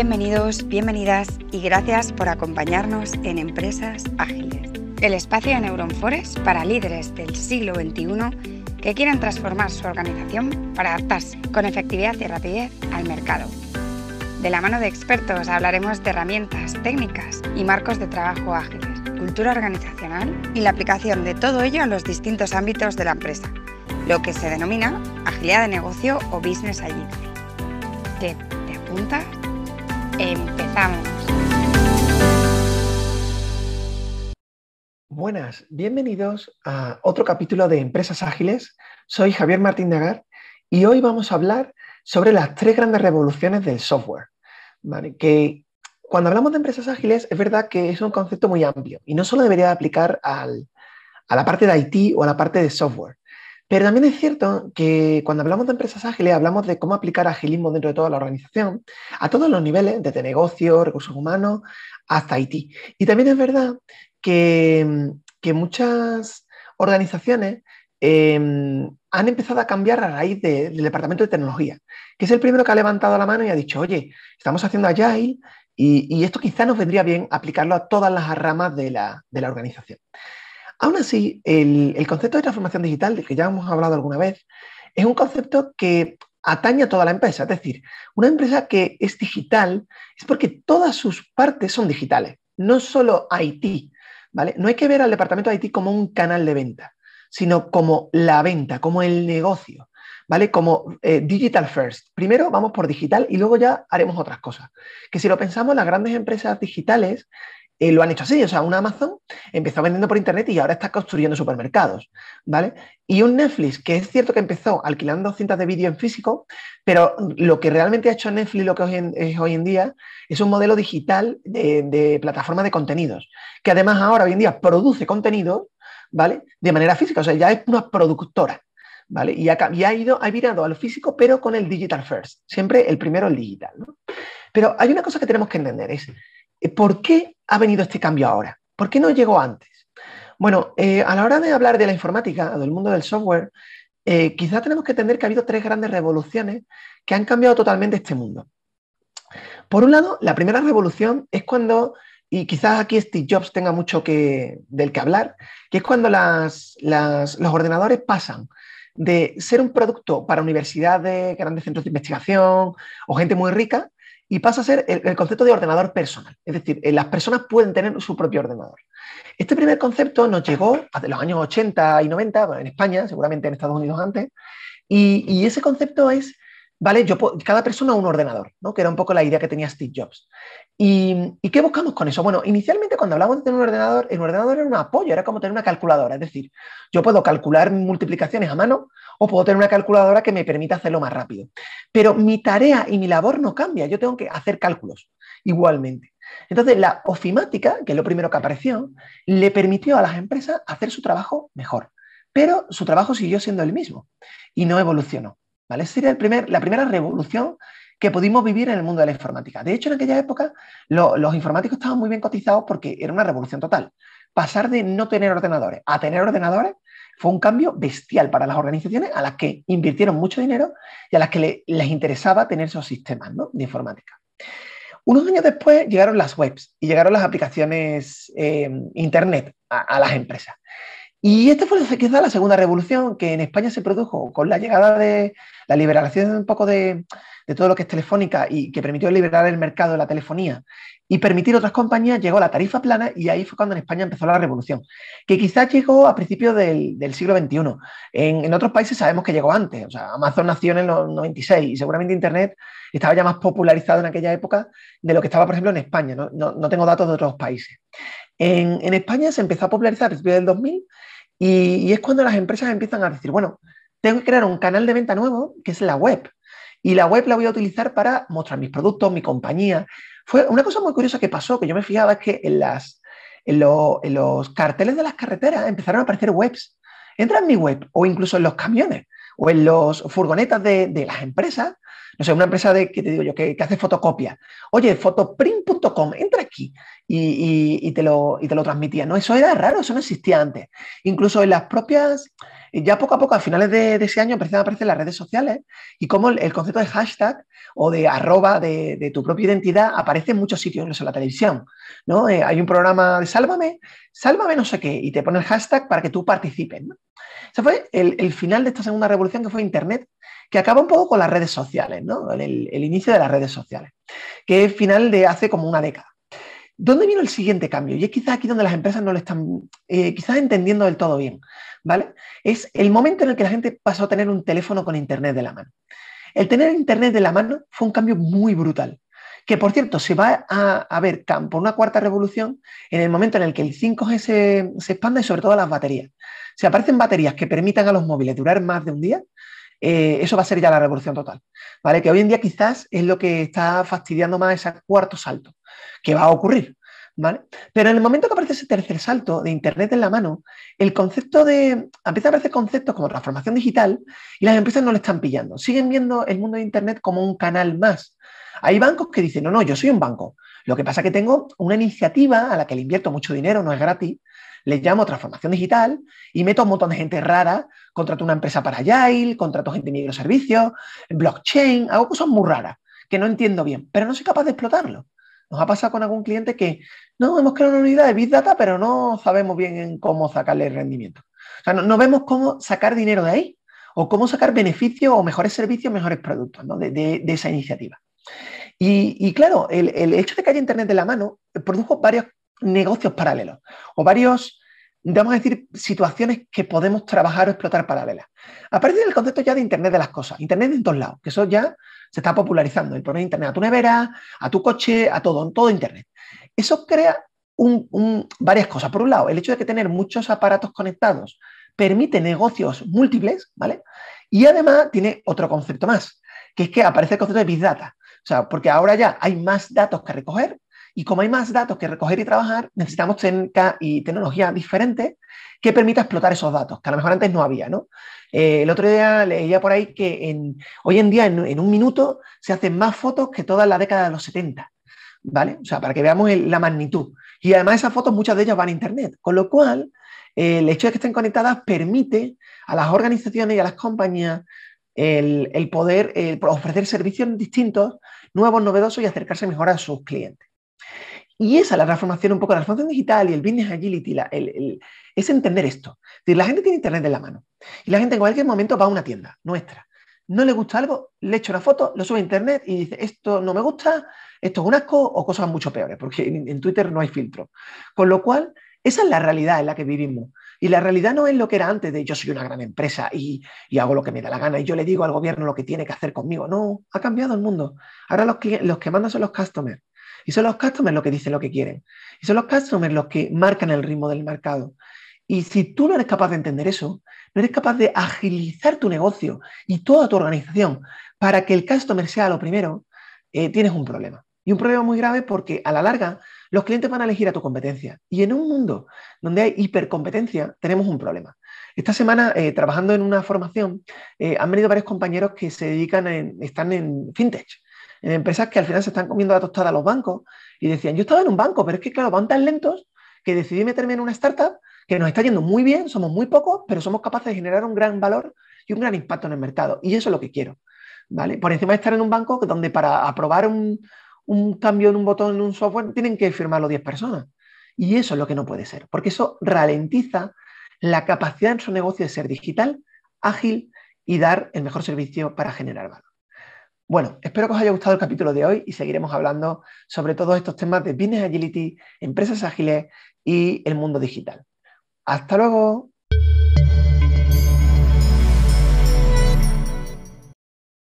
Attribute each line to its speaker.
Speaker 1: Bienvenidos, bienvenidas y gracias por acompañarnos en Empresas Ágiles, el espacio de Neuronforest para líderes del siglo XXI que quieren transformar su organización para adaptarse con efectividad y rapidez al mercado. De la mano de expertos hablaremos de herramientas, técnicas y marcos de trabajo ágiles, cultura organizacional y la aplicación de todo ello en los distintos ámbitos de la empresa, lo que se denomina agilidad de negocio o business agility. ¿Qué te apuntas? Empezamos.
Speaker 2: Buenas, bienvenidos a otro capítulo de Empresas Ágiles. Soy Javier Martín Nagar y hoy vamos a hablar sobre las tres grandes revoluciones del software. Que cuando hablamos de empresas ágiles es verdad que es un concepto muy amplio y no solo debería aplicar a la parte de IT o a la parte de software. Pero también es cierto que cuando hablamos de empresas ágiles, hablamos de cómo aplicar agilismo dentro de toda la organización, a todos los niveles, desde negocio, recursos humanos, hasta IT. Y también es verdad que, muchas organizaciones em, han empezado a cambiar a raíz del departamento de tecnología, que es el primero que ha levantado la mano y ha dicho, oye, estamos haciendo Agile y, y esto quizá nos vendría bien aplicarlo a todas las ramas de la organización. Aún así, el, concepto de transformación digital, del que ya hemos hablado alguna vez, es un concepto que atañe a toda la empresa. Es decir, una empresa que es digital es porque todas sus partes son digitales, no solo IT. ¿vale? No hay que ver al departamento de IT como un canal de venta, sino como la venta, como el negocio. ¿Vale? Como eh, digital first. Primero vamos por digital y luego ya haremos otras cosas. Que si lo pensamos, las grandes empresas digitales eh, lo han hecho así. O sea, un Amazon empezó vendiendo por Internet y ahora está construyendo supermercados, ¿vale? Y un Netflix, que es cierto que empezó alquilando cintas de vídeo en físico, pero lo que realmente ha hecho Netflix, lo que hoy es hoy en día, es un modelo digital de, plataforma de contenidos, que además ahora hoy en día produce contenido, ¿vale? De manera física, o sea, ya es una productora. ¿Vale? Y ha, ido, ha virado a lo físico, pero con el digital first. Siempre el primero el digital. ¿no? Pero hay una cosa que tenemos que entender, es ¿por qué ha venido este cambio ahora? ¿Por qué no llegó antes? Bueno, eh, a la hora de hablar de la informática, del mundo del software, eh, quizás tenemos que entender que ha habido tres grandes revoluciones que han cambiado totalmente este mundo. Por un lado, la primera revolución es cuando, y quizás aquí Steve Jobs tenga mucho que, del que hablar, que es cuando los ordenadores pasan de ser un producto para universidades, grandes centros de investigación o gente muy rica, y pasa a ser el, concepto de ordenador personal. Es decir, eh, las personas pueden tener su propio ordenador. Este primer concepto nos llegó hace los años 80 y 90, en España, seguramente en Estados Unidos antes, y ese concepto es ¿vale? Yo, cada persona un ordenador, ¿no? Que era un poco la idea que tenía Steve Jobs. ¿Y, qué buscamos con eso? Bueno, inicialmente cuando hablamos de tener un ordenador, el ordenador era un apoyo, era como tener una calculadora. Es decir, yo puedo calcular multiplicaciones a mano o puedo tener una calculadora que me permita hacerlo más rápido. Pero mi tarea y mi labor no cambia, yo tengo que hacer cálculos igualmente. Entonces, la ofimática, que es lo primero que apareció, le permitió a las empresas hacer su trabajo mejor. Pero su trabajo siguió siendo el mismo y no evolucionó. Esa sería la primera revolución que pudimos vivir en el mundo de la informática. De hecho, en aquella época los informáticos estaban muy bien cotizados porque era una revolución total. Pasar de no tener ordenadores a tener ordenadores fue un cambio bestial para las organizaciones a las que invirtieron mucho dinero y a las que les interesaba tener esos sistemas de informática. Unos años después llegaron las webs y llegaron las aplicaciones eh, Internet a, las empresas. Y esta fue quizá la segunda revolución que en España se produjo con la llegada de la liberación un poco de, todo lo que es telefónica y que permitió liberar el mercado de la telefonía y permitir otras compañías, llegó la tarifa plana y ahí fue cuando en España empezó la revolución, que quizás llegó a principios del, siglo XXI. En, otros países sabemos que llegó antes, o sea, Amazon nació en los 96 y seguramente Internet estaba ya más popularizado en aquella época de lo que estaba, por ejemplo, en España. No, tengo datos de otros países. En, en, España se empezó a popularizar a principios del 2000 y, es cuando las empresas empiezan a decir, bueno, tengo que crear un canal de venta nuevo, que es la web. Y la web la voy a utilizar para mostrar mis productos, mi compañía. Fue una cosa muy curiosa que pasó, que yo me fijaba, es que en, las, en, los carteles de las carreteras empezaron a aparecer webs. Entra en mi web o incluso en los camiones o en los furgonetas de, de las empresas, no sé, una empresa de, que te digo yo, que, hace fotocopia. Oye, fotoprint.com, entra aquí y, te lo, y te lo transmitía. No, eso era raro, eso no existía antes. Incluso en las propias, ya poco a poco, a finales de, ese año, empezaron a aparecer las redes sociales y como el, concepto de hashtag o de arroba de, tu propia identidad aparece en muchos sitios, incluso en la televisión. ¿no? Eh, hay un programa de Sálvame, Sálvame no sé qué, y te pone el hashtag para que tú participes. ¿no? Ese fue el, final de esta segunda revolución que fue Internet, que acaba un poco con las redes sociales, ¿no? el, inicio de las redes sociales, que es final de hace como una década. ¿Dónde vino el siguiente cambio? Y es quizás aquí donde las empresas no lo están eh, quizás entendiendo del todo bien, ¿vale? Es el momento en el que la gente pasó a tener un teléfono con Internet de la mano. El tener Internet de la mano fue un cambio muy brutal, que por cierto se va a, ver por una cuarta revolución en el momento en el que el 5G se, se expande sobre todo las baterías. Si aparecen baterías que permitan a los móviles durar más de un día, eh, eso va a ser ya la revolución total. ¿vale? Que hoy en día quizás es lo que está fastidiando más ese cuarto salto, que va a ocurrir. ¿vale? Pero en el momento que aparece ese tercer salto de Internet en la mano, el concepto de. empieza a aparecer conceptos como transformación digital y las empresas no le están pillando. Siguen viendo el mundo de Internet como un canal más. Hay bancos que dicen, no, no, yo soy un banco. Lo que pasa es que tengo una iniciativa a la que le invierto mucho dinero, no es gratis, les llamo transformación digital y meto a un montón de gente rara, contrato una empresa para Agile, contrato gente en microservicios, blockchain, hago cosas muy raras que no entiendo bien, pero no soy capaz de explotarlo. Nos ha pasado con algún cliente que no hemos creado una unidad de Big Data, pero no sabemos bien cómo sacarle el rendimiento. O sea, no, vemos cómo sacar dinero de ahí o cómo sacar beneficios o mejores servicios, mejores productos de, esa iniciativa. Y, claro, el, hecho de que haya Internet de la mano produjo varios negocios paralelos o varios, vamos a decir, situaciones que podemos trabajar o explotar paralelas. Aparece el concepto ya de Internet de las cosas, Internet en todos lados, que eso ya se está popularizando, el poner Internet a tu nevera, a tu coche, a todo, en todo Internet. Eso crea varias cosas. Por un lado, el hecho de que tener muchos aparatos conectados permite negocios múltiples, ¿vale? Y además tiene otro concepto más, que es que aparece el concepto de Big Data. O sea, porque ahora ya hay más datos que recoger, y como hay más datos que recoger y trabajar, necesitamos técnica y tecnología diferentes que permita explotar esos datos, que a lo mejor antes no había, ¿no? Eh, el otro día leía por ahí que hoy en día en, un minuto se hacen más fotos que toda la década de los 70, ¿vale? O sea, para que veamos la magnitud. Y además esas fotos, muchas de ellas van a Internet, con lo cual el hecho de que estén conectadas permite a las organizaciones y a las compañías el, poder ofrecer servicios distintos, nuevos, novedosos y acercarse mejor a sus clientes. Y esa es la transformación un poco, la transformación digital y el business agility, es entender esto. la gente tiene internet en la mano y la gente en cualquier momento va a una tienda nuestra. No le gusta algo, le echa una foto, lo sube a internet y dice, esto no me gusta, esto es un asco o cosas mucho peores, porque en, Twitter no hay filtro. Con lo cual, esa es la realidad en la que vivimos. Y la realidad no es lo que era antes de yo soy una gran empresa y, y, hago lo que me da la gana y yo le digo al gobierno lo que tiene que hacer conmigo. No, ha cambiado el mundo. Ahora los, los que mandan son los customers. Y son los customers los que dicen lo que quieren. Y son los customers los que marcan el ritmo del mercado. Y si tú no eres capaz de entender eso, no eres capaz de agilizar tu negocio y toda tu organización para que el customer sea lo primero, eh, tienes un problema. Y un problema muy grave porque a la larga los clientes van a elegir a tu competencia. Y en un mundo donde hay hipercompetencia, tenemos un problema. Esta semana, eh, trabajando en una formación, eh, han venido varios compañeros que se dedican, en, están en fintech en empresas que al final se están comiendo la tostada a los bancos y decían, yo estaba en un banco, pero es que claro, van tan lentos que decidí meterme en una startup que nos está yendo muy bien, somos muy pocos, pero somos capaces de generar un gran valor y un gran impacto en el mercado. Y eso es lo que quiero. ¿vale? Por encima de estar en un banco donde para aprobar un, un cambio en un botón en un software tienen que firmarlo 10 personas. Y eso es lo que no puede ser, porque eso ralentiza la capacidad en su negocio de ser digital, ágil y dar el mejor servicio para generar valor. Bueno, espero que os haya gustado el capítulo de hoy y seguiremos hablando sobre todos estos temas de Business Agility, empresas ágiles y el mundo digital. Hasta luego.